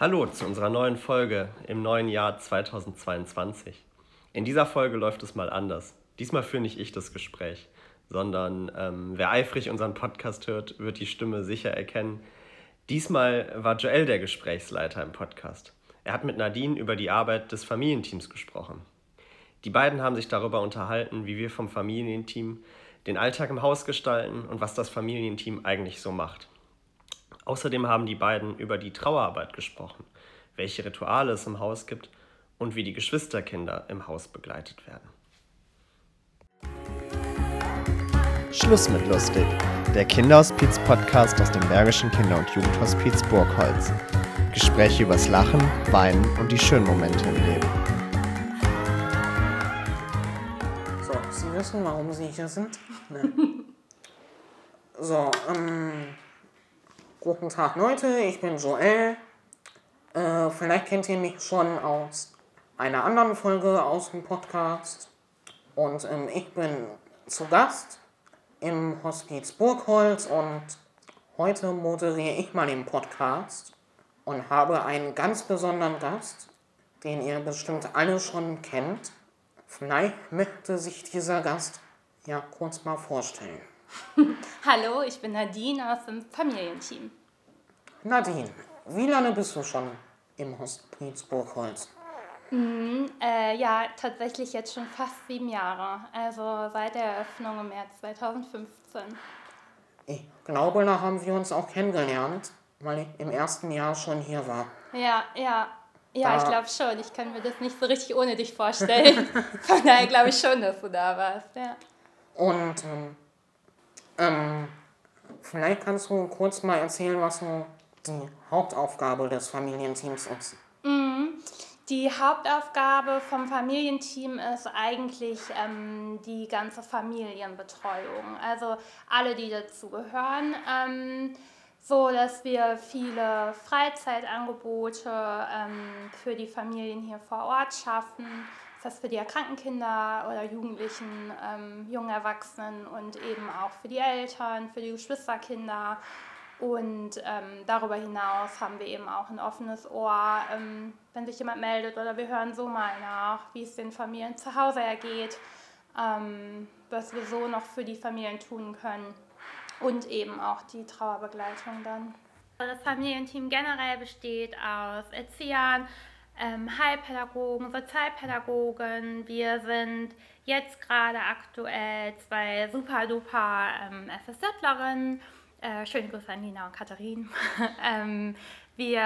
Hallo zu unserer neuen Folge im neuen Jahr 2022. In dieser Folge läuft es mal anders. Diesmal führe nicht ich das Gespräch, sondern ähm, wer eifrig unseren Podcast hört, wird die Stimme sicher erkennen. Diesmal war Joel der Gesprächsleiter im Podcast. Er hat mit Nadine über die Arbeit des Familienteams gesprochen. Die beiden haben sich darüber unterhalten, wie wir vom Familienteam den Alltag im Haus gestalten und was das Familienteam eigentlich so macht. Außerdem haben die beiden über die Trauerarbeit gesprochen, welche Rituale es im Haus gibt und wie die Geschwisterkinder im Haus begleitet werden. Schluss mit lustig. Der Kinderhospiz-Podcast aus dem Bergischen Kinder- und Jugendhospiz Burgholz. Gespräche übers Lachen, Weinen und die schönen Momente im Leben. So, Sie wissen, warum Sie hier sind? Ne. so, ähm, guten Tag Leute, ich bin Joel. Äh, vielleicht kennt ihr mich schon aus einer anderen Folge aus dem Podcast. Und ähm, ich bin zu Gast im Hospiz Burgholz und heute moderiere ich mal den Podcast und habe einen ganz besonderen Gast, den ihr bestimmt alle schon kennt. Vielleicht möchte sich dieser Gast ja kurz mal vorstellen. Hallo, ich bin Nadine aus dem Familienteam. Nadine, wie lange bist du schon im Hospiz Burgholz? Mhm, äh, ja, tatsächlich jetzt schon fast sieben Jahre. Also seit der Eröffnung im März 2015. Ich glaube, da haben wir uns auch kennengelernt, weil ich im ersten Jahr schon hier war. Ja, ja. Ja, ich glaube schon. Ich kann mir das nicht so richtig ohne dich vorstellen. Von daher glaube ich schon, dass du da warst. Ja. Und ähm, ähm, vielleicht kannst du kurz mal erzählen, was so die Hauptaufgabe des Familienteams ist. Mhm. Die Hauptaufgabe vom Familienteam ist eigentlich ähm, die ganze Familienbetreuung. Also alle, die dazugehören. Ähm, so dass wir viele Freizeitangebote ähm, für die Familien hier vor Ort schaffen. Das für die erkrankten Kinder oder Jugendlichen, ähm, jungen Erwachsenen und eben auch für die Eltern, für die Geschwisterkinder. Und ähm, darüber hinaus haben wir eben auch ein offenes Ohr, ähm, wenn sich jemand meldet oder wir hören so mal nach, wie es den Familien zu Hause ergeht, ähm, was wir so noch für die Familien tun können und eben auch die Trauerbegleitung dann. Das Familienteam generell besteht aus Erziehern, ähm, Heilpädagogen, Sozialpädagogen. Wir sind jetzt gerade aktuell zwei super duper ähm, FSJlerinnen. Äh, schöne Grüße an Nina und Katharin. ähm, wir,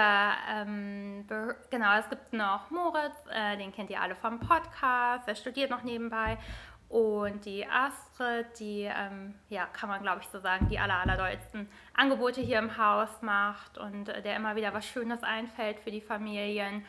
ähm, genau, es gibt noch Moritz, äh, den kennt ihr alle vom Podcast, er studiert noch nebenbei. Und die Astrid, die, ähm, ja, kann man glaube ich so sagen, die aller, allerdollsten Angebote hier im Haus macht und äh, der immer wieder was Schönes einfällt für die Familien.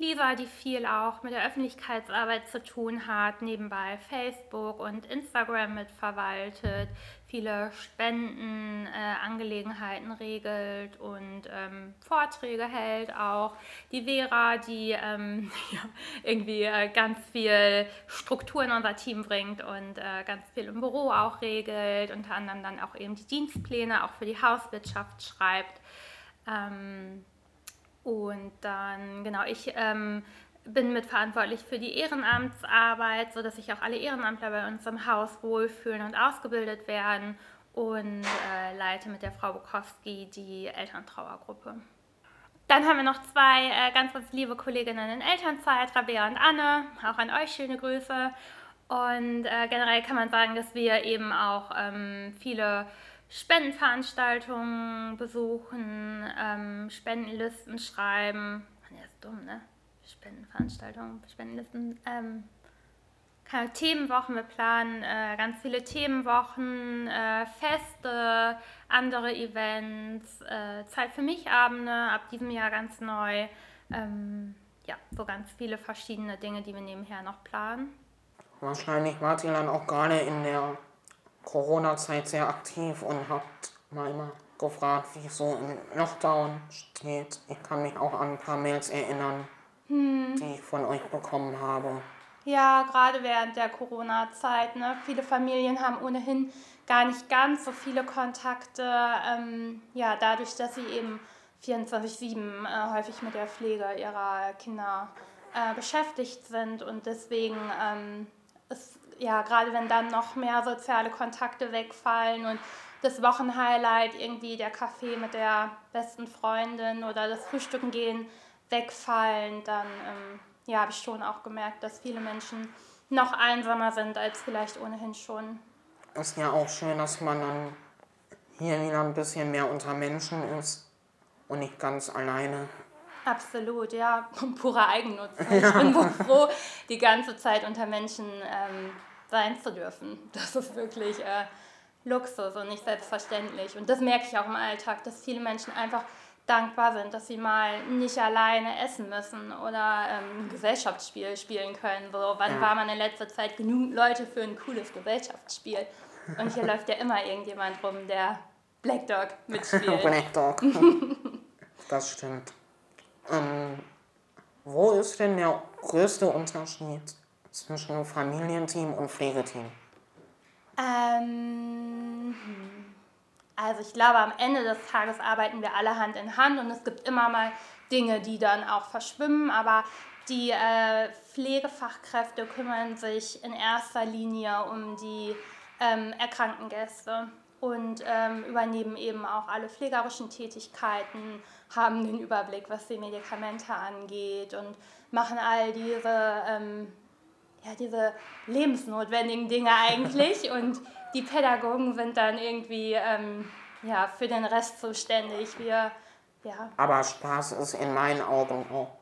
Lisa, die viel auch mit der Öffentlichkeitsarbeit zu tun hat, nebenbei Facebook und Instagram mitverwaltet, viele Spendenangelegenheiten äh, regelt und ähm, Vorträge hält auch. Die Vera, die ähm, ja, irgendwie äh, ganz viel Struktur in unser Team bringt und äh, ganz viel im Büro auch regelt, unter anderem dann auch eben die Dienstpläne auch für die Hauswirtschaft schreibt. Ähm, und dann, genau, ich ähm, bin mitverantwortlich für die Ehrenamtsarbeit, sodass sich auch alle Ehrenamtler bei uns im Haus wohlfühlen und ausgebildet werden und äh, leite mit der Frau Bukowski die Elterntrauergruppe. Dann haben wir noch zwei äh, ganz, ganz liebe Kolleginnen in Elternzeit, Rabea und Anne. Auch an euch schöne Grüße. Und äh, generell kann man sagen, dass wir eben auch ähm, viele Spendenveranstaltungen besuchen, ähm, Spendenlisten schreiben. Ja, ist dumm, ne? Spendenveranstaltungen, Spendenlisten. Ähm, Themenwochen, wir planen äh, ganz viele Themenwochen, äh, Feste, andere Events, äh, Zeit für mich Abende, ab diesem Jahr ganz neu. Ähm, ja, so ganz viele verschiedene Dinge, die wir nebenher noch planen. Wahrscheinlich wart ihr dann auch gerade in der Corona-Zeit sehr aktiv und habt mal immer gefragt, wie es so im Lockdown steht. Ich kann mich auch an ein paar Mails erinnern, hm. die ich von euch bekommen habe. Ja, gerade während der Corona-Zeit. Ne? Viele Familien haben ohnehin gar nicht ganz so viele Kontakte. Ähm, ja, dadurch, dass sie eben 24-7 äh, häufig mit der Pflege ihrer Kinder äh, beschäftigt sind und deswegen ähm, ja, gerade wenn dann noch mehr soziale Kontakte wegfallen und das Wochenhighlight irgendwie der Kaffee mit der besten Freundin oder das Frühstücken gehen wegfallen, dann ähm, ja, habe ich schon auch gemerkt, dass viele Menschen noch einsamer sind als vielleicht ohnehin schon. Ist ja auch schön, dass man dann hier wieder ein bisschen mehr unter Menschen ist und nicht ganz alleine. Absolut, ja, purer Eigennutz. Ich bin so froh, die ganze Zeit unter Menschen ähm, sein zu dürfen. Das ist wirklich äh, Luxus und nicht selbstverständlich. Und das merke ich auch im Alltag, dass viele Menschen einfach dankbar sind, dass sie mal nicht alleine essen müssen oder ähm, ein Gesellschaftsspiel spielen können. So, wann ja. war man in letzter Zeit genug Leute für ein cooles Gesellschaftsspiel? Und hier läuft ja immer irgendjemand rum, der Black Dog mitspielt. Black Dog. das stimmt. Ähm, wo ist denn der größte Unterschied zwischen Familienteam und Pflegeteam? Ähm, also ich glaube, am Ende des Tages arbeiten wir alle Hand in Hand und es gibt immer mal Dinge, die dann auch verschwimmen, aber die äh, Pflegefachkräfte kümmern sich in erster Linie um die ähm, erkrankten Gäste und ähm, übernehmen eben auch alle pflegerischen Tätigkeiten, haben den Überblick, was die Medikamente angeht und machen all diese, ähm, ja, diese lebensnotwendigen Dinge eigentlich. und die Pädagogen sind dann irgendwie ähm, ja, für den Rest zuständig. Wir, ja. Aber Spaß ist in meinen Augen auch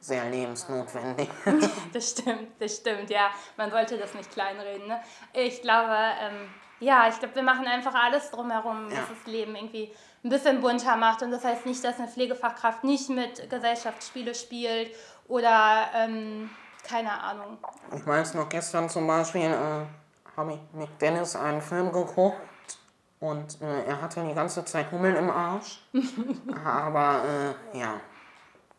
sehr lebensnotwendig. das stimmt, das stimmt, ja. Man sollte das nicht kleinreden. Ne? Ich glaube, ähm, ja, ich glaube, wir machen einfach alles drumherum, ja. was das Leben irgendwie ein bisschen bunter macht. Und das heißt nicht, dass eine Pflegefachkraft nicht mit Gesellschaftsspiele spielt oder ähm, keine Ahnung. Ich weiß noch, gestern zum Beispiel äh, habe ich mit Dennis einen Film geguckt und äh, er hatte die ganze Zeit Hummeln im Arsch. Aber äh, ja,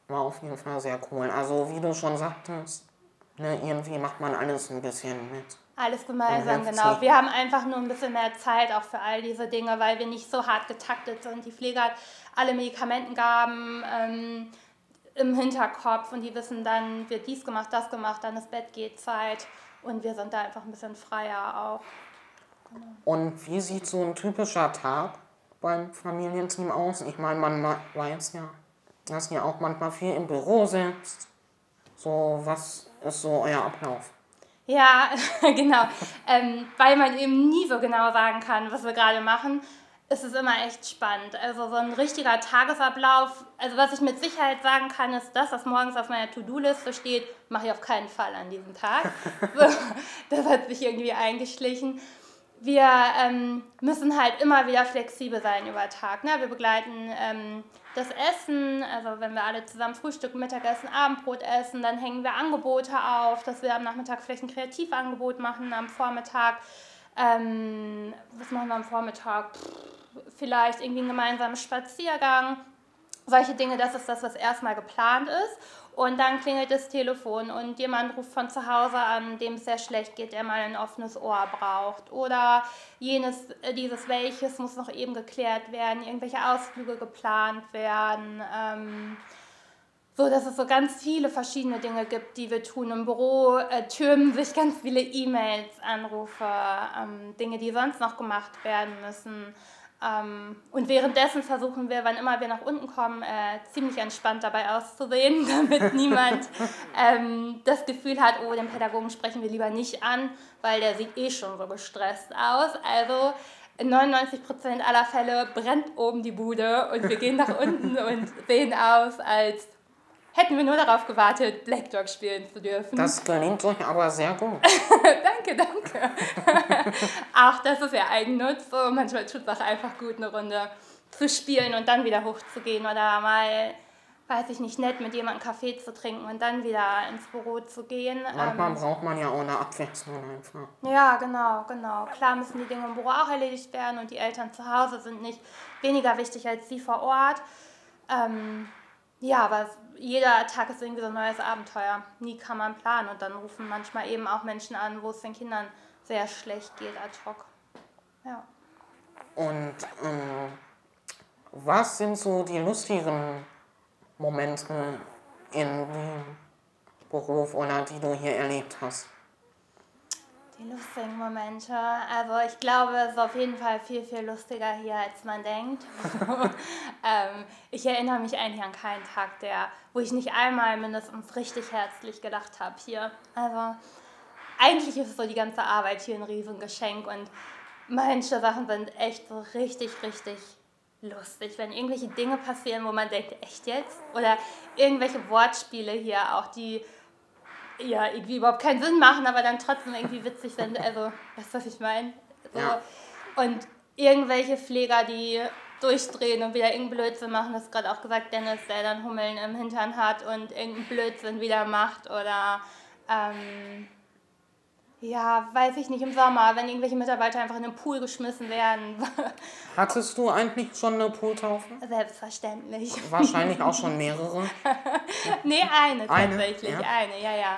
war auf jeden Fall sehr cool. Also wie du schon sagtest, ne, irgendwie macht man alles ein bisschen mit. Alles gemeinsam, genau. Wir haben einfach nur ein bisschen mehr Zeit auch für all diese Dinge, weil wir nicht so hart getaktet sind. Die Pflege hat alle Medikamentengaben ähm, im Hinterkopf und die wissen dann, wird dies gemacht, das gemacht, dann ist Bett geht Zeit und wir sind da einfach ein bisschen freier auch. Genau. Und wie sieht so ein typischer Tag beim Familienteam aus? Ich meine, man weiß ja, dass ihr auch manchmal viel im Büro sitzt. So, was ist so euer Ablauf? Ja, genau. ähm, weil man eben nie so genau sagen kann, was wir gerade machen, ist es immer echt spannend. Also so ein richtiger Tagesablauf, also was ich mit Sicherheit sagen kann, ist das, was morgens auf meiner To-Do-Liste steht, mache ich auf keinen Fall an diesem Tag. das hat sich irgendwie eingeschlichen wir ähm, müssen halt immer wieder flexibel sein über Tag. Ne? Wir begleiten ähm, das Essen, also wenn wir alle zusammen Frühstück, Mittagessen, Abendbrot essen, dann hängen wir Angebote auf, dass wir am Nachmittag vielleicht ein Kreativangebot machen, am Vormittag. Ähm, was machen wir am Vormittag? Vielleicht irgendwie einen gemeinsamen Spaziergang. Solche Dinge, das ist das, was erstmal geplant ist. Und dann klingelt das Telefon und jemand ruft von zu Hause an, dem es sehr schlecht geht, der mal ein offenes Ohr braucht. Oder jenes, äh, dieses welches muss noch eben geklärt werden, irgendwelche Ausflüge geplant werden. Ähm, so, dass es so ganz viele verschiedene Dinge gibt, die wir tun. Im Büro äh, türmen sich ganz viele E-Mails, Anrufe, ähm, Dinge, die sonst noch gemacht werden müssen. Ähm, und währenddessen versuchen wir, wann immer wir nach unten kommen, äh, ziemlich entspannt dabei auszusehen, damit niemand ähm, das Gefühl hat, oh, den Pädagogen sprechen wir lieber nicht an, weil der sieht eh schon so gestresst aus. Also in 99% aller Fälle brennt oben die Bude und wir gehen nach unten und sehen aus, als hätten wir nur darauf gewartet, Black Dog spielen zu dürfen. Das gelingt euch aber sehr gut. danke, danke. auch das ist ja Eigennutz. So, manchmal tut es auch einfach gut, eine Runde zu spielen und dann wieder hochzugehen oder mal, weiß ich nicht, nett mit jemandem Kaffee zu trinken und dann wieder ins Büro zu gehen. Manchmal ähm, braucht man ja auch eine Abwechslung einfach. Ja, genau, genau. Klar müssen die Dinge im Büro auch erledigt werden und die Eltern zu Hause sind nicht weniger wichtig als die vor Ort. Ähm, ja, aber jeder Tag ist irgendwie so ein neues Abenteuer. Nie kann man planen und dann rufen manchmal eben auch Menschen an, wo es den Kindern sehr schlecht geht ad hoc. Ja. Und ähm, Was sind so die lustigen Momente in dem Beruf oder die du hier erlebt hast? Die lustigen Momente. Also ich glaube, es ist auf jeden Fall viel, viel lustiger hier, als man denkt. ähm, ich erinnere mich eigentlich an keinen Tag, der, wo ich nicht einmal mindestens richtig herzlich gedacht habe hier. Also eigentlich ist so die ganze Arbeit hier ein Riesengeschenk und manche Sachen sind echt so richtig, richtig lustig, wenn irgendwelche Dinge passieren, wo man denkt, echt jetzt? Oder irgendwelche Wortspiele hier auch, die ja irgendwie überhaupt keinen Sinn machen, aber dann trotzdem irgendwie witzig sind. Also, weißt du, was ich meine? So. Ja. Und irgendwelche Pfleger, die durchdrehen und wieder irgendeinen Blödsinn machen, das gerade auch gesagt, Dennis, der dann Hummeln im Hintern hat und irgendeinen Blödsinn wieder macht oder ähm, ja, weiß ich nicht, im Sommer, wenn irgendwelche Mitarbeiter einfach in den Pool geschmissen werden. Hattest du eigentlich schon eine Pooltaufe? Selbstverständlich. Wahrscheinlich auch schon mehrere? nee, eine, eine tatsächlich, ja? eine, ja, ja.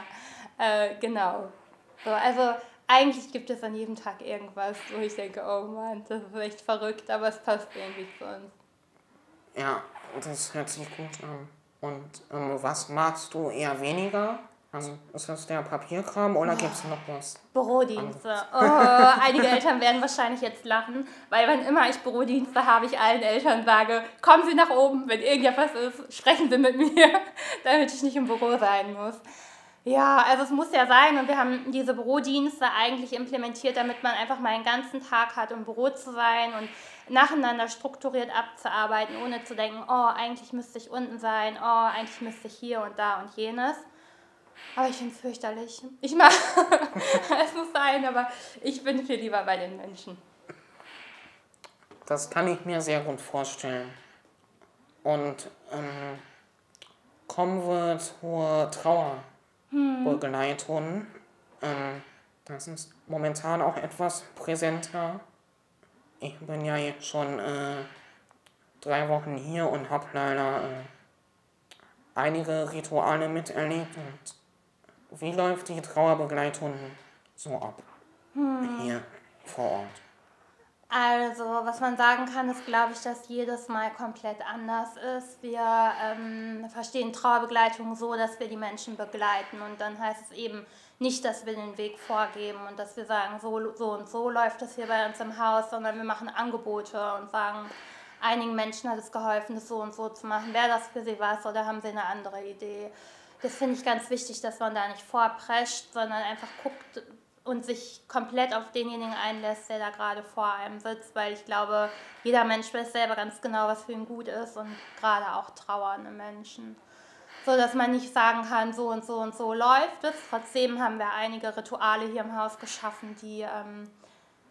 Äh, genau. So, also eigentlich gibt es an jedem Tag irgendwas, wo ich denke, oh Mann, das ist echt verrückt, aber es passt irgendwie zu uns. Ja, das hört sich gut an. Und ähm, was magst du eher weniger? Also ist das der Papierkram oder gibt es noch was? Bürodienste. Oh, einige Eltern werden wahrscheinlich jetzt lachen, weil wann immer ich Bürodienste habe, ich allen Eltern sage, kommen Sie nach oben, wenn irgendetwas ist, sprechen Sie mit mir, damit ich nicht im Büro sein muss. Ja, also es muss ja sein und wir haben diese Bürodienste eigentlich implementiert, damit man einfach mal einen ganzen Tag hat, um im Büro zu sein und nacheinander strukturiert abzuarbeiten, ohne zu denken, oh, eigentlich müsste ich unten sein, oh, eigentlich müsste ich hier und da und jenes. Aber ich finde es fürchterlich. Ich mag, es muss sein, aber ich bin viel lieber bei den Menschen. Das kann ich mir sehr gut vorstellen. Und ähm, kommen wir zur Trauerbegleitung. Hm. Ähm, das ist momentan auch etwas präsenter. Ich bin ja jetzt schon äh, drei Wochen hier und habe leider äh, einige Rituale miterlebt und wie läuft die Trauerbegleitung so ab? Hm. Hier vor Ort. Also, was man sagen kann, ist, glaube ich, dass jedes Mal komplett anders ist. Wir ähm, verstehen Trauerbegleitung so, dass wir die Menschen begleiten. Und dann heißt es eben nicht, dass wir den Weg vorgeben und dass wir sagen, so, so und so läuft das hier bei uns im Haus, sondern wir machen Angebote und sagen, einigen Menschen hat es geholfen, das so und so zu machen. Wäre das für sie was oder haben sie eine andere Idee? Das finde ich ganz wichtig, dass man da nicht vorprescht, sondern einfach guckt und sich komplett auf denjenigen einlässt, der da gerade vor einem sitzt, weil ich glaube, jeder Mensch weiß selber ganz genau, was für ihn gut ist und gerade auch trauernde Menschen. So dass man nicht sagen kann, so und so und so läuft es. Trotzdem haben wir einige Rituale hier im Haus geschaffen, die ähm,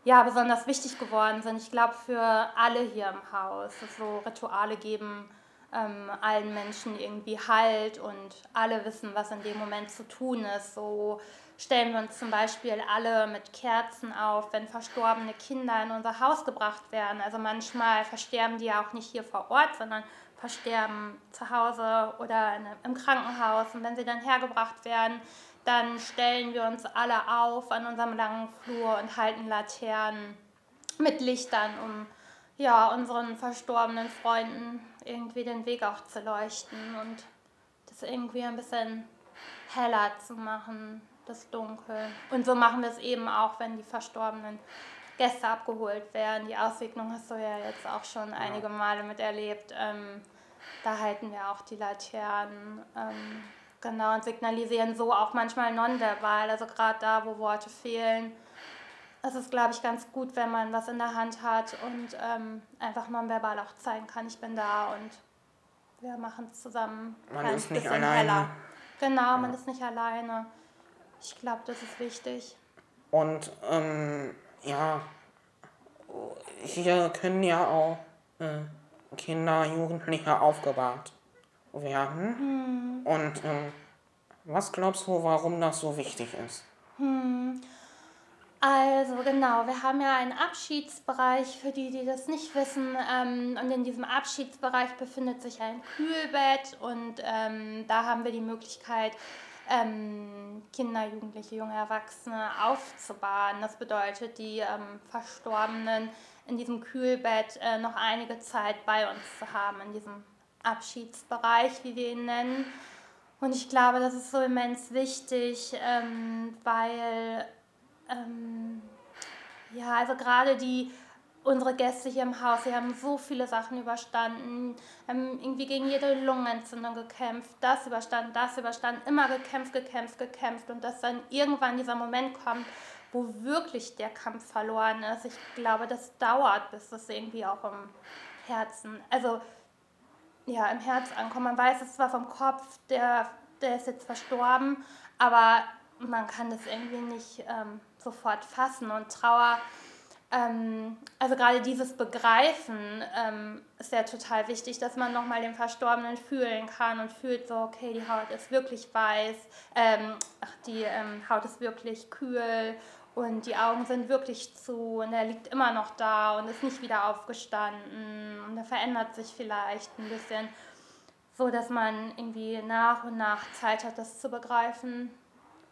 ja besonders wichtig geworden sind. Ich glaube, für alle hier im Haus, so Rituale geben ähm, allen Menschen irgendwie Halt und alle wissen, was in dem Moment zu tun ist. So stellen wir uns zum Beispiel alle mit Kerzen auf, wenn verstorbene Kinder in unser Haus gebracht werden. Also manchmal versterben die ja auch nicht hier vor Ort, sondern versterben zu Hause oder in, im Krankenhaus. Und wenn sie dann hergebracht werden, dann stellen wir uns alle auf an unserem langen Flur und halten Laternen mit Lichtern, um ja, unseren verstorbenen Freunden irgendwie den Weg auch zu leuchten und das irgendwie ein bisschen heller zu machen, das Dunkel. Und so machen wir es eben auch, wenn die verstorbenen Gäste abgeholt werden. Die Auswicklung hast du ja jetzt auch schon einige Male miterlebt. Ähm, da halten wir auch die Laternen. Ähm, genau, und signalisieren so auch manchmal nonverbal, also gerade da, wo Worte fehlen es ist, glaube ich, ganz gut, wenn man was in der Hand hat und ähm, einfach nonverbal auch zeigen kann, ich bin da und wir machen es zusammen. Man ist nicht alleine. Heller. Genau, ja. man ist nicht alleine. Ich glaube, das ist wichtig. Und ähm, ja, hier können ja auch äh, Kinder, Jugendliche aufgebahrt werden. Hm. Und ähm, was glaubst du, warum das so wichtig ist? Hm. Also genau, wir haben ja einen Abschiedsbereich für die, die das nicht wissen. Ähm, und in diesem Abschiedsbereich befindet sich ein Kühlbett und ähm, da haben wir die Möglichkeit, ähm, Kinder, Jugendliche, junge Erwachsene aufzubahren. Das bedeutet, die ähm, Verstorbenen in diesem Kühlbett äh, noch einige Zeit bei uns zu haben, in diesem Abschiedsbereich, wie wir ihn nennen. Und ich glaube, das ist so immens wichtig, ähm, weil ähm, ja, also gerade die unsere Gäste hier im Haus, sie haben so viele Sachen überstanden, haben irgendwie gegen jede Lungenentzündung gekämpft, das überstanden, das überstanden, immer gekämpft, gekämpft, gekämpft und dass dann irgendwann dieser Moment kommt, wo wirklich der Kampf verloren ist. Ich glaube, das dauert, bis das irgendwie auch im Herzen, also ja, im Herz ankommt. Man weiß es zwar vom Kopf, der, der ist jetzt verstorben, aber man kann das irgendwie nicht ähm, sofort fassen und Trauer ähm, also gerade dieses Begreifen ähm, ist ja total wichtig, dass man nochmal den Verstorbenen fühlen kann und fühlt so, okay, die Haut ist wirklich weiß, ähm, ach, die ähm, Haut ist wirklich kühl und die Augen sind wirklich zu und er liegt immer noch da und ist nicht wieder aufgestanden und er verändert sich vielleicht ein bisschen, so dass man irgendwie nach und nach Zeit hat, das zu begreifen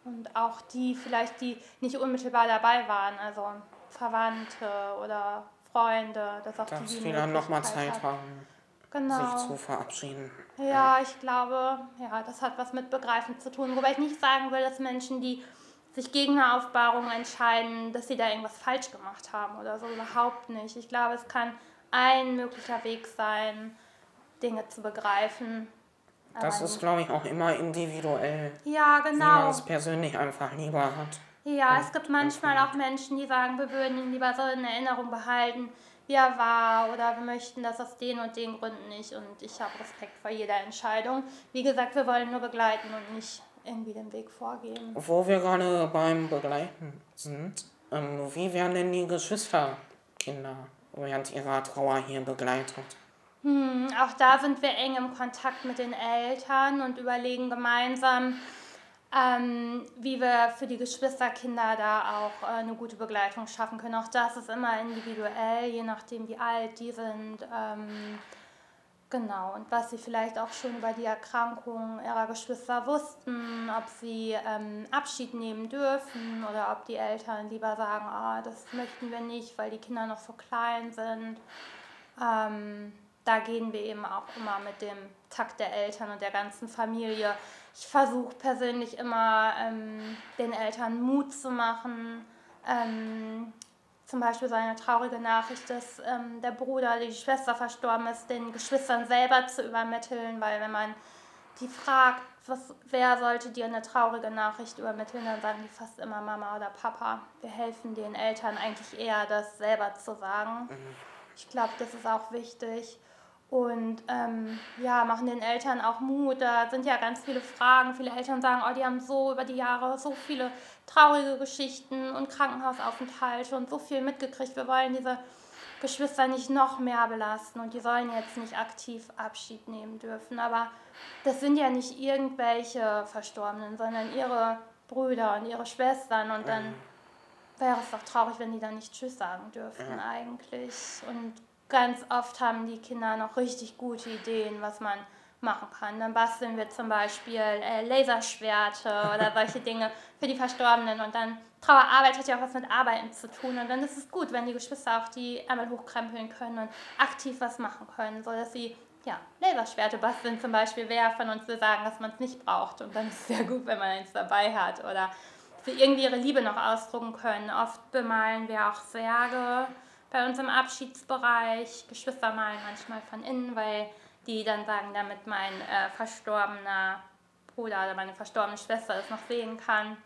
und auch die vielleicht, die nicht unmittelbar dabei waren, also Verwandte oder Freunde, dass auch dass die, die dann nochmal Zeit hat. haben, genau. sich zu verabschieden. Ja, ich glaube, ja, das hat was mit Begreifen zu tun. Wobei ich nicht sagen will, dass Menschen, die sich gegen eine Aufbahrung entscheiden, dass sie da irgendwas falsch gemacht haben oder so. Überhaupt nicht. Ich glaube, es kann ein möglicher Weg sein, Dinge zu begreifen. Das ist, glaube ich, auch immer individuell. Ja, genau. Wie man es persönlich einfach lieber hat. Ja, es gibt manchmal auch Menschen, die sagen, wir würden ihn lieber so in Erinnerung behalten, wie er war, oder wir möchten das aus den und den Gründen nicht. Und ich habe Respekt vor jeder Entscheidung. Wie gesagt, wir wollen nur begleiten und nicht irgendwie den Weg vorgeben. Wo wir gerade beim Begleiten sind, ähm, wie werden denn die Geschwisterkinder während ihrer Trauer hier begleitet? Hm, auch da sind wir eng im Kontakt mit den Eltern und überlegen gemeinsam, ähm, wie wir für die Geschwisterkinder da auch äh, eine gute Begleitung schaffen können. Auch das ist immer individuell, je nachdem, wie alt die sind. Ähm, genau, und was sie vielleicht auch schon über die Erkrankung ihrer Geschwister wussten, ob sie ähm, Abschied nehmen dürfen oder ob die Eltern lieber sagen, oh, das möchten wir nicht, weil die Kinder noch so klein sind. Da gehen wir eben auch immer mit dem Takt der Eltern und der ganzen Familie ich versuche persönlich immer ähm, den Eltern Mut zu machen. Ähm, zum Beispiel so eine traurige Nachricht, dass ähm, der Bruder, die Schwester verstorben ist, den Geschwistern selber zu übermitteln, weil wenn man die fragt, was, wer sollte dir eine traurige Nachricht übermitteln, dann sagen die fast immer Mama oder Papa. Wir helfen den Eltern eigentlich eher, das selber zu sagen. Mhm. Ich glaube, das ist auch wichtig und ähm, ja, machen den Eltern auch Mut. Da sind ja ganz viele Fragen. Viele Eltern sagen, oh, die haben so über die Jahre so viele traurige Geschichten und Krankenhausaufenthalte und so viel mitgekriegt. Wir wollen diese Geschwister nicht noch mehr belasten und die sollen jetzt nicht aktiv Abschied nehmen dürfen. Aber das sind ja nicht irgendwelche Verstorbenen, sondern ihre Brüder und ihre Schwestern und dann wäre es doch traurig, wenn die dann nicht Tschüss sagen dürften eigentlich. Und ganz oft haben die Kinder noch richtig gute Ideen, was man machen kann. Dann basteln wir zum Beispiel äh, Laserschwerte oder solche Dinge für die Verstorbenen und dann Trauerarbeit hat ja auch was mit Arbeiten zu tun und dann ist es gut, wenn die Geschwister auch die Ärmel hochkrempeln können und aktiv was machen können, so dass sie ja, Laserschwerte basteln zum Beispiel. Wer von uns will sagen, dass man es nicht braucht und dann ist es sehr gut, wenn man eins dabei hat oder für irgendwie ihre Liebe noch ausdrucken können. Oft bemalen wir auch Särge bei uns im Abschiedsbereich. Geschwister malen manchmal von innen, weil die dann sagen, damit mein äh, verstorbener Bruder oder meine verstorbene Schwester es noch sehen kann.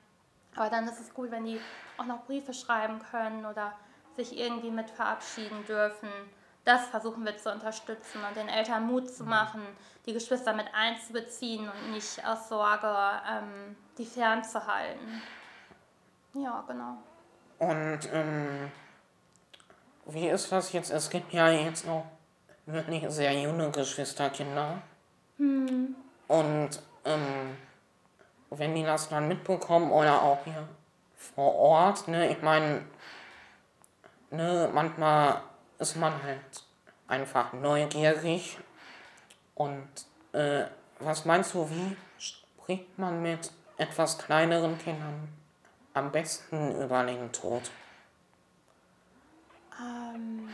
Aber dann ist es gut, wenn die auch noch Briefe schreiben können oder sich irgendwie mit verabschieden dürfen. Das versuchen wir zu unterstützen und den Eltern Mut zu mhm. machen, die Geschwister mit einzubeziehen und nicht aus Sorge ähm, die fernzuhalten. Ja, genau. Und ähm, wie ist das jetzt? Es gibt ja jetzt noch wirklich sehr junge Geschwisterkinder. Hm. Und ähm, wenn die das dann mitbekommen oder auch hier vor Ort, ne, ich meine, ne, manchmal ist man halt einfach neugierig. Und äh, was meinst du, wie spricht man mit etwas kleineren Kindern am besten über den Tod? Ähm,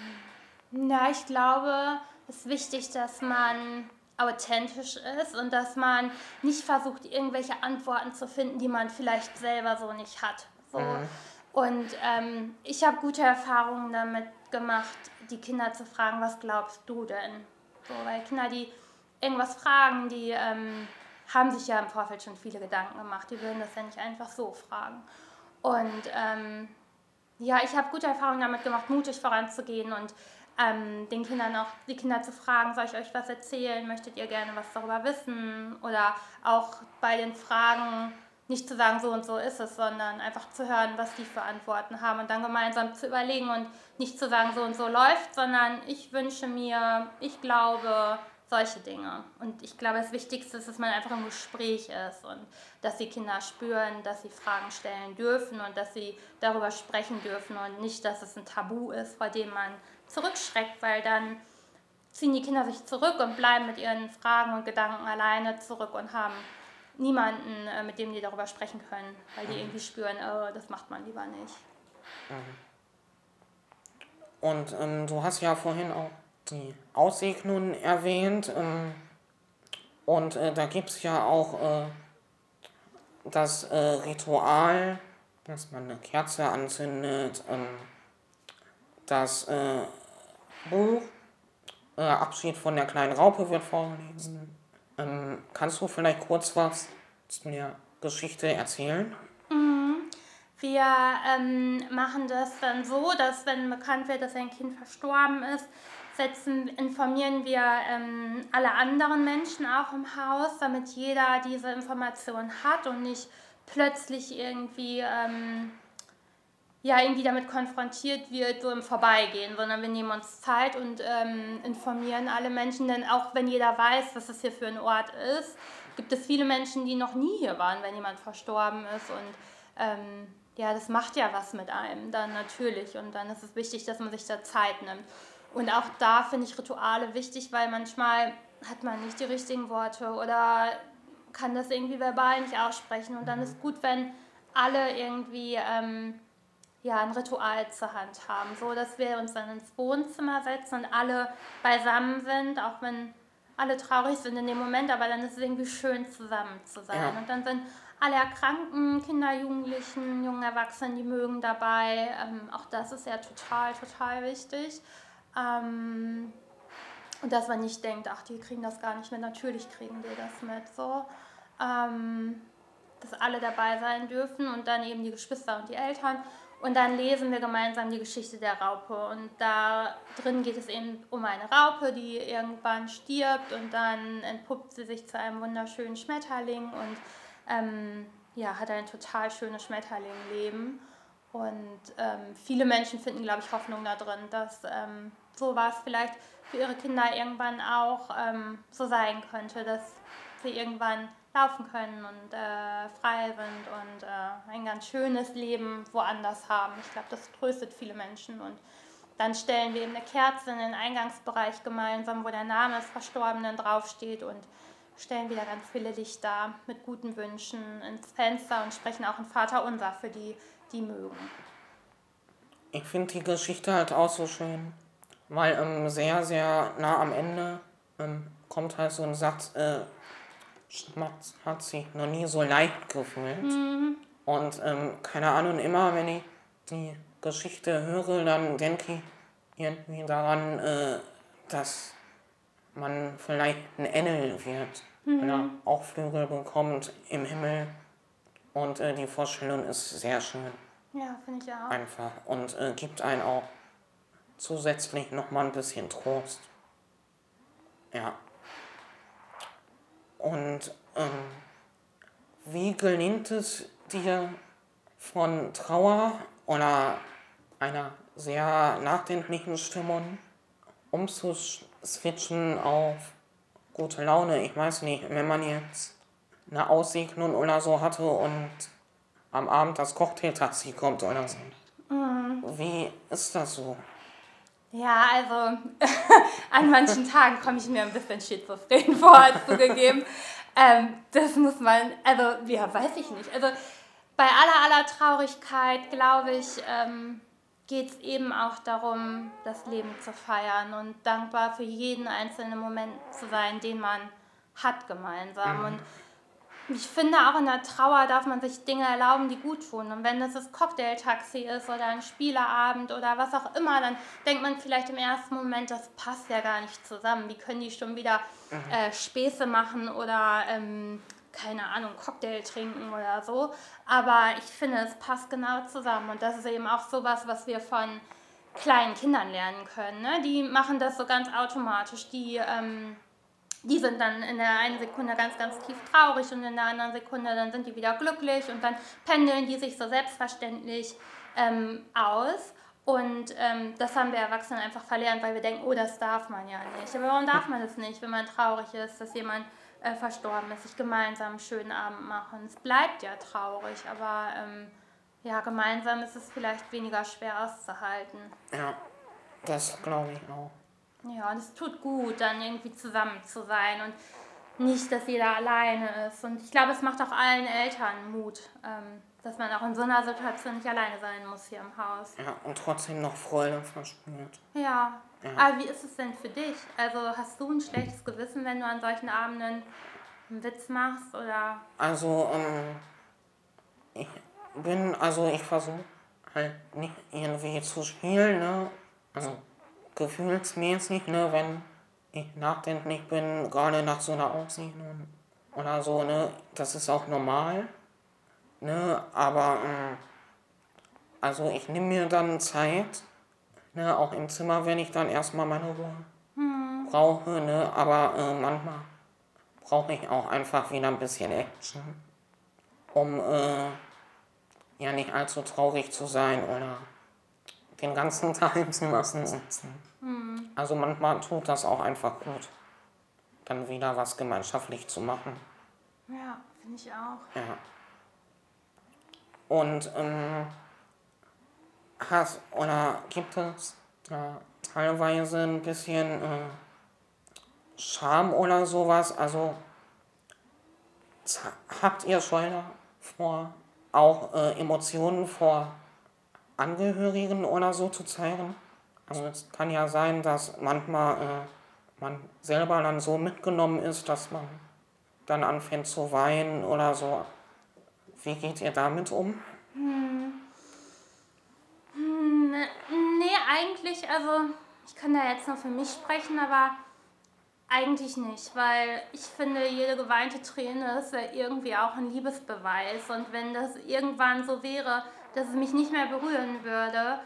na, ich glaube, es ist wichtig, dass man authentisch ist und dass man nicht versucht, irgendwelche Antworten zu finden, die man vielleicht selber so nicht hat. So. Mhm. Und ähm, ich habe gute Erfahrungen damit gemacht, die Kinder zu fragen, was glaubst du denn? So, weil Kinder, die irgendwas fragen, die ähm, haben sich ja im Vorfeld schon viele Gedanken gemacht. Die würden das ja nicht einfach so fragen. Und ähm, ja, ich habe gute Erfahrungen damit gemacht, mutig voranzugehen und ähm, den Kindern auch, die Kinder zu fragen, soll ich euch was erzählen, möchtet ihr gerne was darüber wissen? Oder auch bei den Fragen nicht zu sagen, so und so ist es, sondern einfach zu hören, was die für Antworten haben und dann gemeinsam zu überlegen und nicht zu sagen, so und so läuft, sondern ich wünsche mir, ich glaube, solche Dinge. Und ich glaube, das Wichtigste ist, dass man einfach im Gespräch ist und dass die Kinder spüren, dass sie Fragen stellen dürfen und dass sie darüber sprechen dürfen und nicht, dass es ein Tabu ist, vor dem man zurückschreckt, weil dann ziehen die Kinder sich zurück und bleiben mit ihren Fragen und Gedanken alleine zurück und haben niemanden, äh, mit dem die darüber sprechen können, weil die mhm. irgendwie spüren, oh, das macht man lieber nicht. Mhm. Und ähm, du hast ja vorhin auch die Aussegnungen erwähnt. Ähm, und äh, da gibt es ja auch äh, das äh, Ritual, dass man eine Kerze anzündet, ähm, das äh, Buch äh, Abschied von der kleinen Raupe wird vorgelesen. Ähm, kannst du vielleicht kurz was zu der Geschichte erzählen? Mhm. Wir ähm, machen das dann so, dass wenn bekannt wird, dass ein Kind verstorben ist, setzen, informieren wir ähm, alle anderen Menschen auch im Haus, damit jeder diese Information hat und nicht plötzlich irgendwie, ähm, ja, irgendwie damit konfrontiert wird, so im Vorbeigehen, sondern wir nehmen uns Zeit und ähm, informieren alle Menschen, denn auch wenn jeder weiß, was es hier für ein Ort ist, gibt es viele Menschen, die noch nie hier waren, wenn jemand verstorben ist. Und ähm, ja, das macht ja was mit einem dann natürlich. Und dann ist es wichtig, dass man sich da Zeit nimmt. Und auch da finde ich Rituale wichtig, weil manchmal hat man nicht die richtigen Worte oder kann das irgendwie verbal nicht aussprechen. Und dann ist gut, wenn alle irgendwie ähm, ja, ein Ritual zur Hand haben, so dass wir uns dann ins Wohnzimmer setzen und alle beisammen sind, auch wenn alle traurig sind in dem Moment, aber dann ist es irgendwie schön zusammen zu sein. Ja. Und dann sind alle Erkrankten, Kinder, Jugendlichen, jungen Erwachsenen, die mögen dabei. Ähm, auch das ist ja total, total wichtig. Ähm, und dass man nicht denkt, ach, die kriegen das gar nicht mit. Natürlich kriegen die das mit. So. Ähm, dass alle dabei sein dürfen und dann eben die Geschwister und die Eltern. Und dann lesen wir gemeinsam die Geschichte der Raupe. Und da drin geht es eben um eine Raupe, die irgendwann stirbt und dann entpuppt sie sich zu einem wunderschönen Schmetterling und ähm, ja, hat ein total schönes Schmetterlingleben. Und ähm, viele Menschen finden, glaube ich, Hoffnung da drin, dass ähm, sowas vielleicht für ihre Kinder irgendwann auch ähm, so sein könnte, dass sie irgendwann laufen können und äh, frei sind und äh, ein ganz schönes Leben woanders haben. Ich glaube, das tröstet viele Menschen. Und dann stellen wir eben eine Kerze in den Eingangsbereich gemeinsam, wo der Name des Verstorbenen draufsteht und stellen wieder ganz viele Lichter mit guten Wünschen ins Fenster und sprechen auch ein Vater unser für die, die mögen. Ich finde die Geschichte halt auch so schön, weil ähm, sehr, sehr nah am Ende ähm, kommt halt so ein Satz, äh, Schmerz hat sich noch nie so leicht gefühlt. Mhm. Und ähm, keine Ahnung, immer wenn ich die Geschichte höre, dann denke ich irgendwie daran, äh, dass man vielleicht ein Engel wird, mhm. wenn er auch Flügel bekommt im Himmel. Und äh, die Vorstellung ist sehr schön. Ja, finde ich auch. Einfach. Und äh, gibt einen auch zusätzlich nochmal ein bisschen Trost. Ja. Und ähm, wie gelingt es dir von Trauer oder einer sehr nachdenklichen Stimmung umzuswitchen auf gute Laune? Ich weiß nicht, wenn man jetzt eine Aussegnung oder so hatte und am Abend das Cocktailtaxi kommt oder so. Mhm. Wie ist das so? Ja, also an manchen Tagen komme ich mir ein bisschen schizophren vor, zugegeben. Ähm, das muss man, also ja, weiß ich nicht. Also bei aller aller Traurigkeit glaube ich, ähm, geht es eben auch darum, das Leben zu feiern und dankbar für jeden einzelnen Moment zu sein, den man hat gemeinsam. Mhm. Und ich finde, auch in der Trauer darf man sich Dinge erlauben, die gut tun. Und wenn das das Cocktailtaxi ist oder ein Spieleabend oder was auch immer, dann denkt man vielleicht im ersten Moment, das passt ja gar nicht zusammen. Wie können die schon wieder äh, Späße machen oder, ähm, keine Ahnung, Cocktail trinken oder so. Aber ich finde, es passt genau zusammen. Und das ist eben auch sowas, was wir von kleinen Kindern lernen können. Ne? Die machen das so ganz automatisch. Die. Ähm, die sind dann in der einen Sekunde ganz, ganz tief traurig und in der anderen Sekunde dann sind die wieder glücklich und dann pendeln die sich so selbstverständlich ähm, aus. Und ähm, das haben wir Erwachsenen einfach verlernt, weil wir denken, oh, das darf man ja nicht. Aber warum darf man das nicht, wenn man traurig ist, dass jemand äh, verstorben ist, sich gemeinsam einen schönen Abend machen? Es bleibt ja traurig, aber ähm, ja, gemeinsam ist es vielleicht weniger schwer auszuhalten. Ja, das glaube ich auch. Ja, und es tut gut, dann irgendwie zusammen zu sein und nicht, dass jeder alleine ist. Und ich glaube, es macht auch allen Eltern Mut, ähm, dass man auch in so einer Situation nicht alleine sein muss hier im Haus. Ja, und trotzdem noch Freude verspürt. Ja. ja. Aber wie ist es denn für dich? Also hast du ein schlechtes Gewissen, wenn du an solchen Abenden einen Witz machst oder? Also, ähm, ich bin, also ich versuche halt nicht irgendwie zu spielen, ne? Also gefühlsmäßig, ne, wenn ich nachdenklich bin, gerade nach so einer Aussiedlung oder so, ne, das ist auch normal, ne, aber, äh, also ich nehme mir dann Zeit, ne, auch im Zimmer, wenn ich dann erstmal meine Ruhe hm. brauche, ne, aber äh, manchmal brauche ich auch einfach wieder ein bisschen Action, um, äh, ja, nicht allzu traurig zu sein oder den ganzen Tag im Zimmer sitzen. Mhm. Also manchmal tut das auch einfach gut, dann wieder was gemeinschaftlich zu machen. Ja, finde ich auch. Ja. Und ähm, hast oder gibt es da teilweise ein bisschen äh, Scham oder sowas? Also habt ihr schon vor, auch äh, Emotionen vor Angehörigen oder so zu zeigen? Also es kann ja sein, dass manchmal äh, man selber dann so mitgenommen ist, dass man dann anfängt zu weinen oder so. Wie geht ihr damit um? Hm. Hm, nee, eigentlich, also ich kann da jetzt nur für mich sprechen, aber eigentlich nicht, weil ich finde, jede geweinte Träne ist ja irgendwie auch ein Liebesbeweis. Und wenn das irgendwann so wäre, dass es mich nicht mehr berühren würde,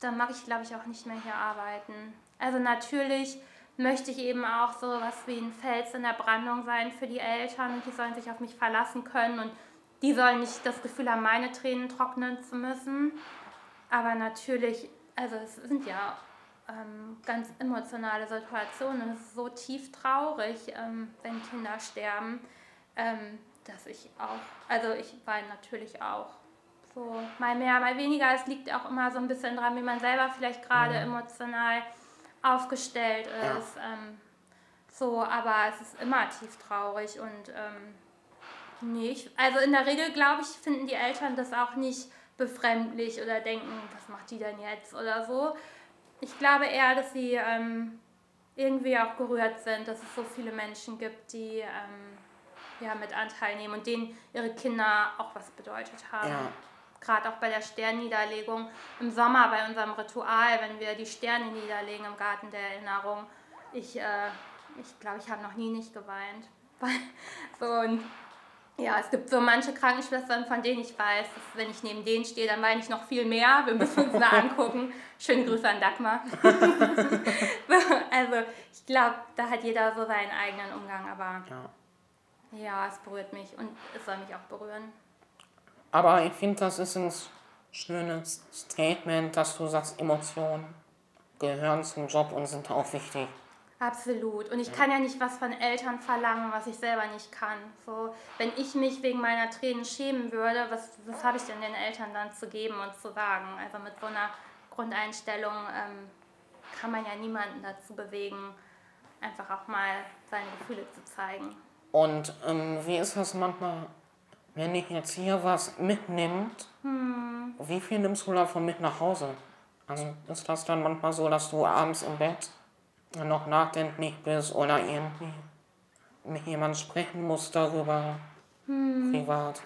dann mag ich, glaube ich, auch nicht mehr hier arbeiten. Also natürlich möchte ich eben auch so was wie ein Fels in der Brandung sein für die Eltern und die sollen sich auf mich verlassen können und die sollen nicht das Gefühl haben, meine Tränen trocknen zu müssen. Aber natürlich, also es sind ja ähm, ganz emotionale Situationen. Es ist so tief traurig, ähm, wenn Kinder sterben, ähm, dass ich auch, also ich weine natürlich auch. So, mal mehr, mal weniger. Es liegt auch immer so ein bisschen dran, wie man selber vielleicht gerade mhm. emotional aufgestellt ist. Ja. Ähm, so, aber es ist immer tief traurig und ähm, nicht. Also in der Regel, glaube ich, finden die Eltern das auch nicht befremdlich oder denken, was macht die denn jetzt oder so. Ich glaube eher, dass sie ähm, irgendwie auch gerührt sind, dass es so viele Menschen gibt, die ähm, ja, mit Anteil nehmen und denen ihre Kinder auch was bedeutet haben. Ja gerade auch bei der Sternniederlegung im Sommer bei unserem Ritual, wenn wir die Sterne niederlegen im Garten der Erinnerung. Ich äh, ich glaube, ich habe noch nie nicht geweint. so und ja, es gibt so manche Krankenschwestern, von denen ich weiß, dass wenn ich neben denen stehe, dann weine ich noch viel mehr. Wir müssen uns da angucken. Schöne Grüße an Dagmar. so, also ich glaube, da hat jeder so seinen eigenen Umgang, aber ja. ja, es berührt mich und es soll mich auch berühren. Aber ich finde, das ist ein schönes Statement, dass du sagst, Emotionen gehören zum Job und sind auch wichtig. Absolut. Und ich kann ja nicht was von Eltern verlangen, was ich selber nicht kann. So, wenn ich mich wegen meiner Tränen schämen würde, was, was habe ich denn den Eltern dann zu geben und zu sagen? Also mit so einer Grundeinstellung ähm, kann man ja niemanden dazu bewegen, einfach auch mal seine Gefühle zu zeigen. Und ähm, wie ist das manchmal wenn ich jetzt hier was mitnimmt, hm. wie viel nimmst du davon mit nach Hause? Also ist das dann manchmal so, dass du abends im Bett noch nachdenklich bist oder irgendwie mit jemandem sprechen musst darüber hm. privat?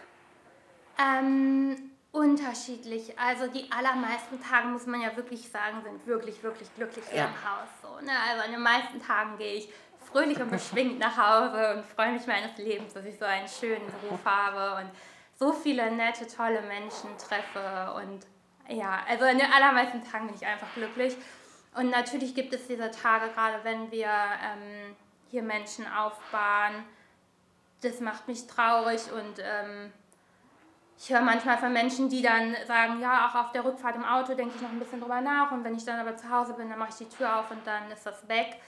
Ähm, unterschiedlich. Also die allermeisten Tage, muss man ja wirklich sagen, sind wirklich, wirklich glücklich ja. im Haus. So, ne? Also an den meisten Tagen gehe ich fröhlich und beschwingt nach Hause und freue mich meines Lebens, dass ich so einen schönen Beruf habe und so viele nette, tolle Menschen treffe. Und ja, also an den allermeisten Tagen bin ich einfach glücklich. Und natürlich gibt es diese Tage, gerade wenn wir ähm, hier Menschen aufbauen, das macht mich traurig und ähm, ich höre manchmal von Menschen, die dann sagen, ja, auch auf der Rückfahrt im Auto denke ich noch ein bisschen drüber nach und wenn ich dann aber zu Hause bin, dann mache ich die Tür auf und dann ist das weg.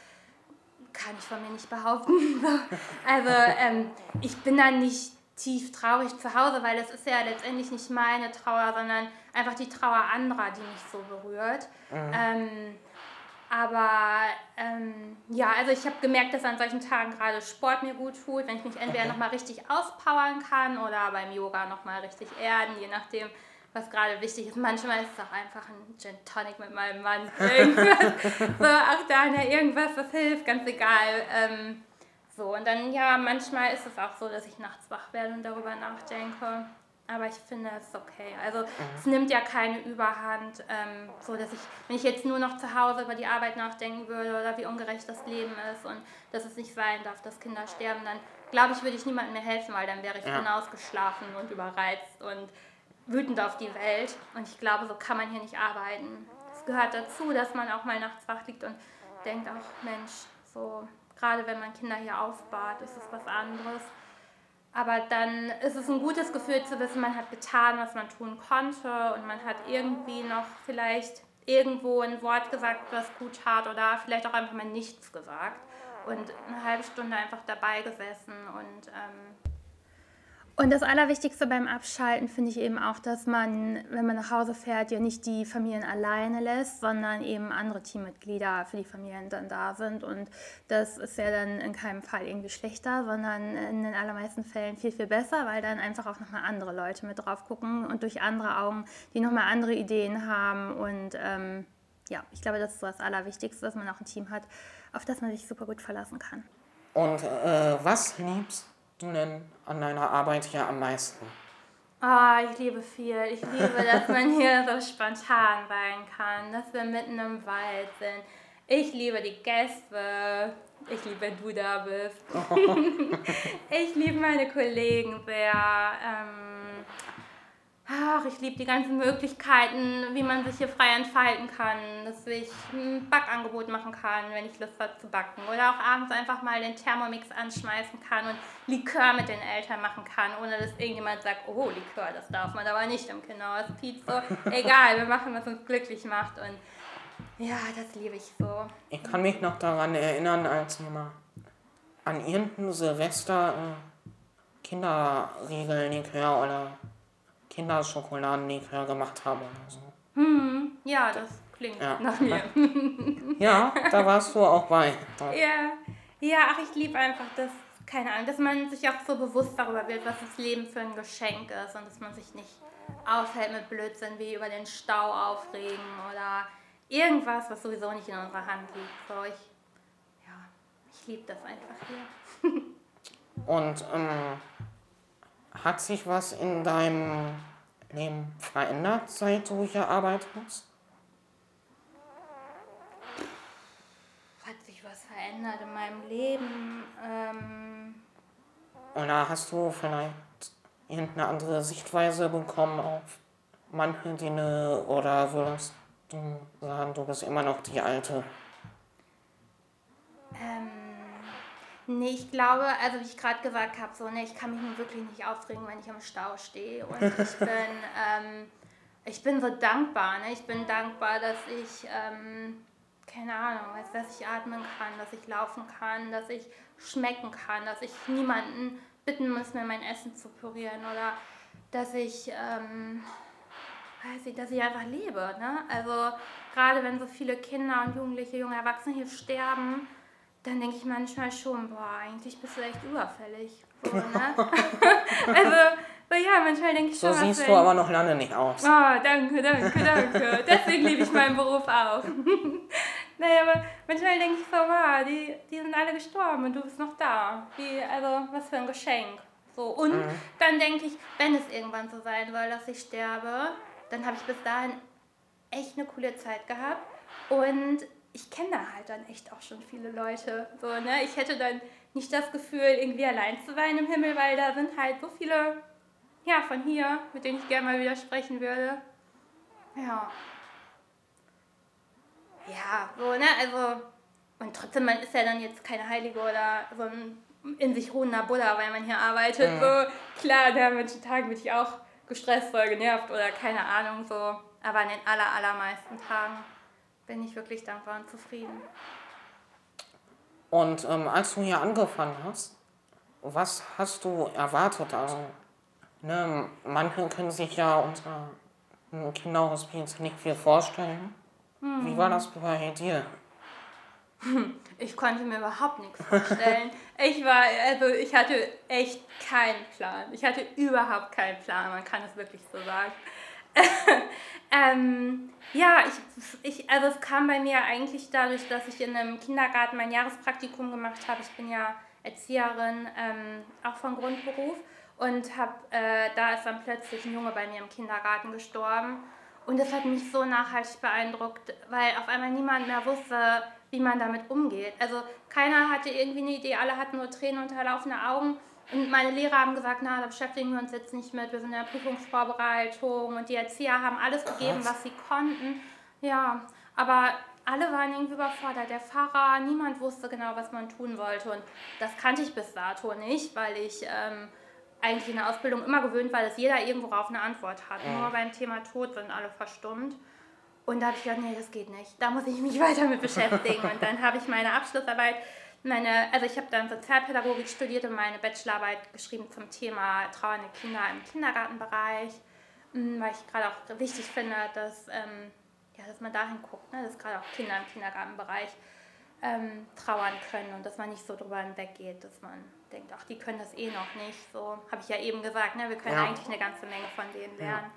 Kann ich von mir nicht behaupten. also ähm, ich bin dann nicht tief traurig zu Hause, weil das ist ja letztendlich nicht meine Trauer, sondern einfach die Trauer anderer, die mich so berührt. Mhm. Ähm, aber ähm, ja, also ich habe gemerkt, dass an solchen Tagen gerade Sport mir gut tut, wenn ich mich entweder nochmal richtig auspowern kann oder beim Yoga nochmal richtig erden, je nachdem, was gerade wichtig ist. Manchmal ist es auch einfach ein Gin Tonic mit meinem Mann. Irgendwas. so, auch da, ne, irgendwas, das hilft, ganz egal. Ähm, so, und dann, ja, manchmal ist es auch so, dass ich nachts wach werde und darüber nachdenke. Aber ich finde, es ist okay. Also mhm. es nimmt ja keine Überhand, ähm, so dass ich, wenn ich jetzt nur noch zu Hause über die Arbeit nachdenken würde oder wie ungerecht das Leben ist und dass es nicht sein darf, dass Kinder sterben, dann glaube ich, würde ich niemandem mehr helfen, weil dann wäre ich ja. hinausgeschlafen und überreizt und wütend auf die Welt. Und ich glaube, so kann man hier nicht arbeiten. Es gehört dazu, dass man auch mal nachts wach liegt und denkt, ach Mensch, so gerade wenn man Kinder hier aufbahrt, ist es was anderes. Aber dann ist es ein gutes Gefühl zu wissen, man hat getan, was man tun konnte und man hat irgendwie noch vielleicht irgendwo ein Wort gesagt, was gut tat oder vielleicht auch einfach mal nichts gesagt und eine halbe Stunde einfach dabei gesessen und ähm, und das Allerwichtigste beim Abschalten finde ich eben auch, dass man, wenn man nach Hause fährt, ja nicht die Familien alleine lässt, sondern eben andere Teammitglieder für die Familien dann da sind. Und das ist ja dann in keinem Fall irgendwie schlechter, sondern in den allermeisten Fällen viel, viel besser, weil dann einfach auch nochmal andere Leute mit drauf gucken und durch andere Augen, die nochmal andere Ideen haben. Und ähm, ja, ich glaube, das ist so das Allerwichtigste, dass man auch ein Team hat, auf das man sich super gut verlassen kann. Und äh, was liebst du denn an deiner Arbeit hier am meisten? Ah, oh, ich liebe viel. Ich liebe, dass man hier so spontan sein kann, dass wir mitten im Wald sind. Ich liebe die Gäste. Ich liebe, wenn du da bist. ich liebe meine Kollegen sehr. Ähm, ach, ich liebe die ganzen Möglichkeiten, wie man sich hier frei entfalten kann, dass ich ein Backangebot machen kann, wenn ich Lust habe zu backen. Oder auch abends einfach mal den Thermomix anschmeißen kann und Likör mit den Eltern machen kann, ohne dass irgendjemand sagt, oh, Likör, das darf man aber nicht im Kinderhospiz. So, egal, wir machen, was uns glücklich macht. Und ja, das liebe ich so. Ich kann mich noch daran erinnern, als wir mal an irgendeinem Silvester äh, Kinderriegellikör oder Kinderschokoladenlikör gemacht habe oder so. Hm, ja, das klingt ja. nach mir. ja, da warst du auch bei. Ja, ja ach, ich liebe einfach das, keine Ahnung, dass man sich auch so bewusst darüber wird, was das Leben für ein Geschenk ist und dass man sich nicht aufhält mit Blödsinn wie über den Stau aufregen oder irgendwas, was sowieso nicht in unserer Hand liegt. So, ich, ja, ich liebe das einfach hier. und ähm, hat sich was in deinem Leben verändert, seit du hier arbeitest? Hat sich was verändert in meinem Leben? Ähm Oder hast du vielleicht irgendeine andere Sichtweise bekommen auf manche Dinge? Oder würdest du sagen, du bist immer noch die Alte? Ähm Nee, ich glaube, also wie ich gerade gesagt habe, so, nee, ich kann mich nun wirklich nicht aufregen, wenn ich im Stau stehe. Und ich bin, ähm, ich bin so dankbar. Ne? Ich bin dankbar, dass ich, ähm, keine Ahnung, dass ich atmen kann, dass ich laufen kann, dass ich schmecken kann, dass ich niemanden bitten muss, mir mein Essen zu pürieren oder dass ich, ähm, weiß ich, dass ich einfach lebe. Ne? Also gerade wenn so viele Kinder und Jugendliche, junge Erwachsene hier sterben, dann denke ich manchmal schon, boah, eigentlich bist du echt überfällig. So, ne? also, so, ja, manchmal denke ich So schon, was siehst du aber noch lange nicht aus. Oh, danke, danke, danke. Deswegen liebe ich meinen Beruf auch. naja, aber manchmal denke ich so, wow, die, die sind alle gestorben und du bist noch da. Wie, also, was für ein Geschenk. So, und dann denke ich, wenn es irgendwann so sein soll, dass ich sterbe, dann habe ich bis dahin echt eine coole Zeit gehabt. Und ich kenne da halt dann echt auch schon viele Leute. So, ne? Ich hätte dann nicht das Gefühl, irgendwie allein zu sein im Himmel, weil da sind halt so viele ja, von hier, mit denen ich gerne mal wieder sprechen würde. Ja. Ja, so, ne, also, und trotzdem, man ist ja dann jetzt keine Heilige oder so ein in sich ruhender Buddha, weil man hier arbeitet. So, klar, da manchen Tagen bin ich auch gestresst oder genervt oder keine Ahnung, so. Aber an den aller, allermeisten Tagen bin ich wirklich dankbar und zufrieden. Und ähm, als du hier angefangen hast, was hast du erwartet? Also, ne, manche können sich ja unter einem Kinderhospiz nicht viel vorstellen. Wie war das bei dir? Ich konnte mir überhaupt nichts vorstellen. Ich war, also ich hatte echt keinen Plan. Ich hatte überhaupt keinen Plan, man kann es wirklich so sagen. ähm, ja, ich, ich, also es kam bei mir eigentlich dadurch, dass ich in einem Kindergarten mein Jahrespraktikum gemacht habe. Ich bin ja Erzieherin, ähm, auch von Grundberuf. Und hab, äh, da ist dann plötzlich ein Junge bei mir im Kindergarten gestorben. Und das hat mich so nachhaltig beeindruckt, weil auf einmal niemand mehr wusste, wie man damit umgeht. Also keiner hatte irgendwie eine Idee, alle hatten nur Tränen unterlaufene Augen. Und meine Lehrer haben gesagt, na, da beschäftigen wir uns jetzt nicht mit, wir sind in der Prüfungsvorbereitung. Und die Erzieher haben alles gegeben, was sie konnten. Ja, aber alle waren irgendwie überfordert. Der Pfarrer, niemand wusste genau, was man tun wollte. Und das kannte ich bis dato nicht, weil ich ähm, eigentlich in der Ausbildung immer gewöhnt war, dass jeder irgendwo auf eine Antwort hat. Nur beim Thema Tod sind alle verstummt. Und da habe ich gedacht, nee, das geht nicht. Da muss ich mich weiter mit beschäftigen. Und dann habe ich meine Abschlussarbeit, meine, also ich habe dann Sozialpädagogik studiert und meine Bachelorarbeit geschrieben zum Thema trauernde Kinder im Kindergartenbereich, Mm, weil ich gerade auch wichtig finde, dass, ähm, ja, dass man dahin guckt, ne? dass gerade auch Kinder im Kindergartenbereich ähm, trauern können und dass man nicht so drüber hinweggeht, dass man denkt, ach, die können das eh noch nicht. So habe ich ja eben gesagt, ne? wir können Ja. eigentlich eine ganze Menge von denen lernen.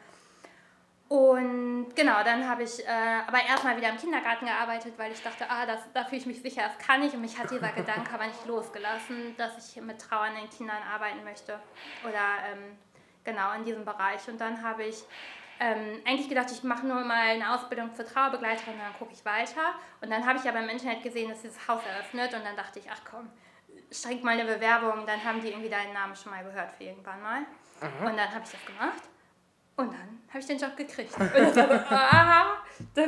Und genau, dann habe ich äh, aber erstmal wieder im Kindergarten gearbeitet, weil ich dachte, ah, das, da fühle ich mich sicher, das kann ich. Und mich hat dieser Gedanke aber nicht losgelassen, dass ich mit trauernden Kindern arbeiten möchte. Oder ähm, genau in diesem Bereich. Und dann habe ich ähm, eigentlich gedacht, ich mache nur mal eine Ausbildung zur Trauerbegleiterin und dann gucke ich weiter. Und dann habe ich aber im Internet gesehen, dass dieses Haus eröffnet. Und dann dachte ich, ach komm, schenk mal eine Bewerbung. Dann haben die irgendwie deinen Namen schon mal gehört für irgendwann mal. Und dann habe ich das gemacht. Und dann habe ich den Job gekriegt. Und das war so, ah, das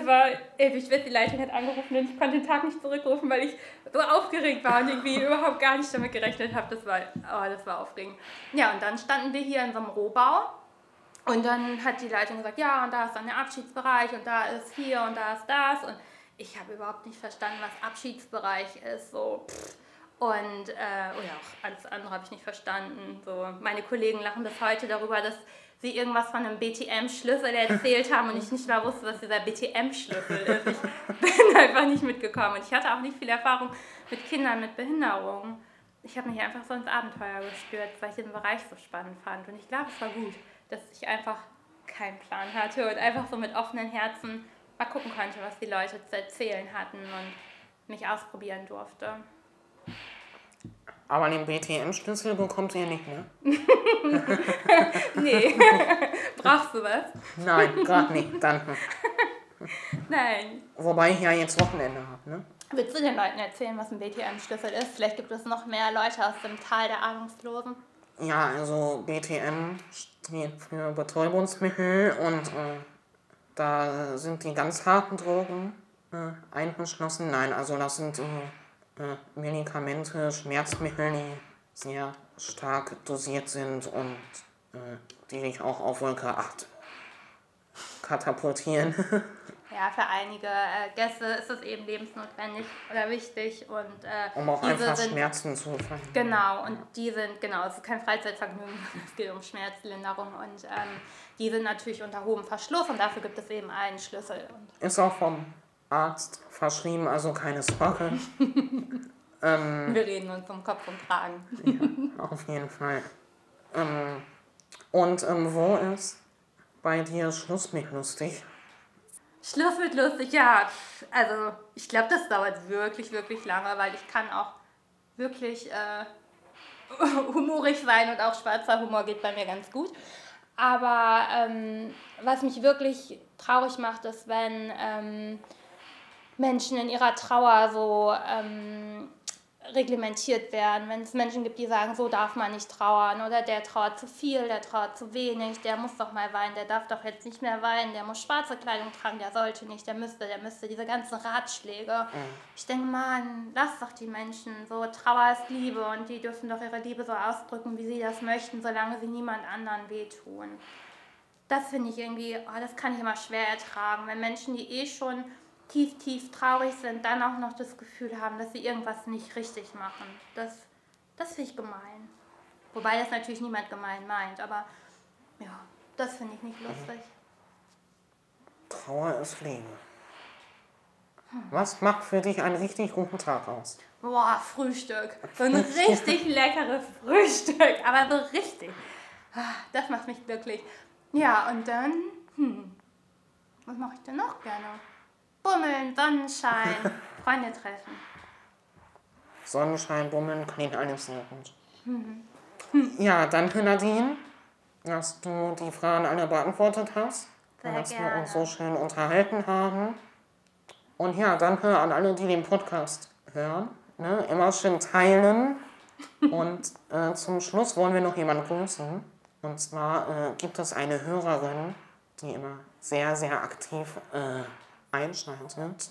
ewig. Die Leitung hat angerufen und ich konnte den Tag nicht zurückrufen, weil ich so aufgeregt war und irgendwie überhaupt gar nicht damit gerechnet habe. Das war, oh, das war aufregend. Ja, und dann standen wir hier in so einem Rohbau. Und dann hat die Leitung gesagt, ja, und da ist dann der Abschiedsbereich und da ist hier und da ist das. Und ich habe überhaupt nicht verstanden, was Abschiedsbereich ist. So. Und äh, oder auch alles andere habe ich nicht verstanden. So, meine Kollegen lachen bis heute darüber, dass sie irgendwas von einem BTM-Schlüssel erzählt haben und ich nicht mal wusste, was dieser BTM-Schlüssel ist. Ich bin einfach nicht mitgekommen. Und ich hatte auch nicht viel Erfahrung mit Kindern mit Behinderung. Ich habe mich einfach so ins Abenteuer gestürzt, weil ich den Bereich so spannend fand. Und ich glaube, es war gut, dass ich einfach keinen Plan hatte und einfach so mit offenen Herzen mal gucken konnte, was die Leute zu erzählen hatten und mich ausprobieren durfte. Aber den BTM-Schlüssel bekommt ihr nicht, ne? Nee, brauchst du was? Nein, gerade nicht. Danke. Nein. Wobei ich ja jetzt Wochenende habe, ne? Willst du den Leuten erzählen, was ein BTM-Schlüssel ist? Vielleicht gibt es noch mehr Leute aus dem Tal der Ahnungslosen. Ja, also BTM steht für Betäubungsmittel und äh, da sind die ganz harten Drogen äh, eingeschlossen. Nein, also das sind äh, äh, Medikamente, Schmerzmittel, die sehr stark dosiert sind und äh, die dich auch auf Wolke 8 katapultieren. Ja, für einige äh, Gäste ist es eben lebensnotwendig oder wichtig und äh, um auch diese einfach sind Schmerzen zu verhindern. Genau, und die sind, genau, es ist kein Freizeitvergnügen, es geht um Schmerzlinderung und ähm, die sind natürlich unter hohem Verschluss und dafür gibt es eben einen Schlüssel. Ist auch vom Arzt verschrieben, also keine Sorge. wir reden uns um Kopf und Kragen. Auf jeden Fall. Ähm, Und ähm, wo ist bei dir Schluss mit lustig? Schluss mit lustig, ja. Also ich glaube, das dauert wirklich, wirklich lange, weil ich kann auch wirklich äh, humorig sein und auch schwarzer Humor geht bei mir ganz gut. Aber ähm, was mich wirklich traurig macht, ist, wenn ähm, Menschen in ihrer Trauer so ähm, reglementiert werden. Wenn es Menschen gibt, die sagen, so darf man nicht trauern oder der trauert zu viel, der trauert zu wenig, der muss doch mal weinen, der darf doch jetzt nicht mehr weinen, der muss schwarze Kleidung tragen, der sollte nicht, der müsste, der müsste, diese ganzen Ratschläge. Mhm. Ich denke, Mann, lass doch die Menschen, so Trauer ist Liebe und die dürfen doch ihre Liebe so ausdrücken, wie sie das möchten, solange sie niemand anderen wehtun. Das finde ich irgendwie, oh, das kann ich immer schwer ertragen, wenn Menschen, die eh schon tief, tief traurig sind, dann auch noch das Gefühl haben, dass sie irgendwas nicht richtig machen. Das, das finde ich gemein. Wobei das natürlich niemand gemein meint, aber ja, das finde ich nicht lustig. Trauer ist Liebe. Was macht für dich einen richtig guten Tag aus? Boah, Frühstück. So ein richtig leckeres Frühstück. Aber so richtig. Ah, das macht mich glücklich. Ja, und dann, hm, was mache ich denn noch gerne? Bummeln, Sonnenschein, Freunde treffen. Sonnenschein, Bummeln klingt alles sehr gut. Mhm. Ja, danke Nadine, dass du die Fragen alle beantwortet hast. Sehr dass gerne. wir uns so schön unterhalten haben. Und ja, danke an alle, die den Podcast hören. Ne? Immer schön teilen. Und äh, zum Schluss wollen wir noch jemanden grüßen. Und zwar äh, gibt es eine Hörerin, die immer sehr, sehr aktiv äh, einschaltet.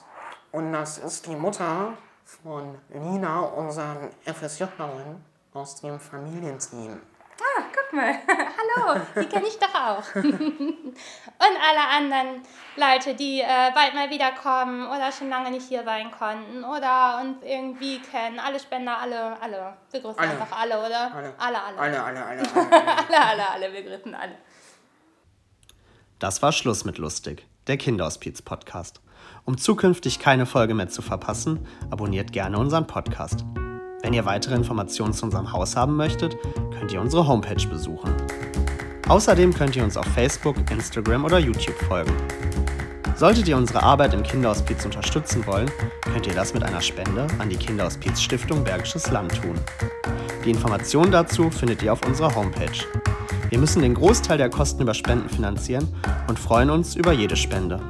Und das ist die Mutter von Lina, unseren FSJ-Lerin aus dem Familienteam. Ah, guck mal. Hallo, die kenne ich doch auch. und alle anderen Leute, die äh, bald mal wiederkommen oder schon lange nicht hier sein konnten oder uns irgendwie kennen. Alle Spender, alle, alle. Wir grüßen alle. einfach alle, oder? Alle. Alle, alle. Alle, alle, alle. alle, alle, alle. Wir grüßen alle. Das war Schluss mit lustig der Kinderhospiz-Podcast. Um zukünftig keine Folge mehr zu verpassen, abonniert gerne unseren Podcast. Wenn ihr weitere Informationen zu unserem Haus haben möchtet, könnt ihr unsere Homepage besuchen. Außerdem könnt ihr uns auf Facebook, Instagram oder YouTube folgen. Solltet ihr unsere Arbeit im Kinderhospiz unterstützen wollen, könnt ihr das mit einer Spende an die Kinderhospiz Stiftung Bergisches Land tun. Die Informationen dazu findet ihr auf unserer Homepage. Wir müssen den Großteil der Kosten über Spenden finanzieren und freuen uns über jede Spende.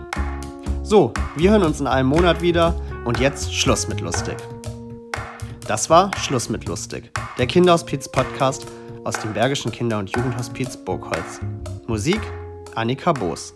So, wir hören uns in einem Monat wieder und jetzt Schluss mit lustig. Das war Schluss mit lustig, der Kinderhospiz-Podcast aus dem Bergischen Kinder- und Jugendhospiz Burgholz. Musik Annika Boos.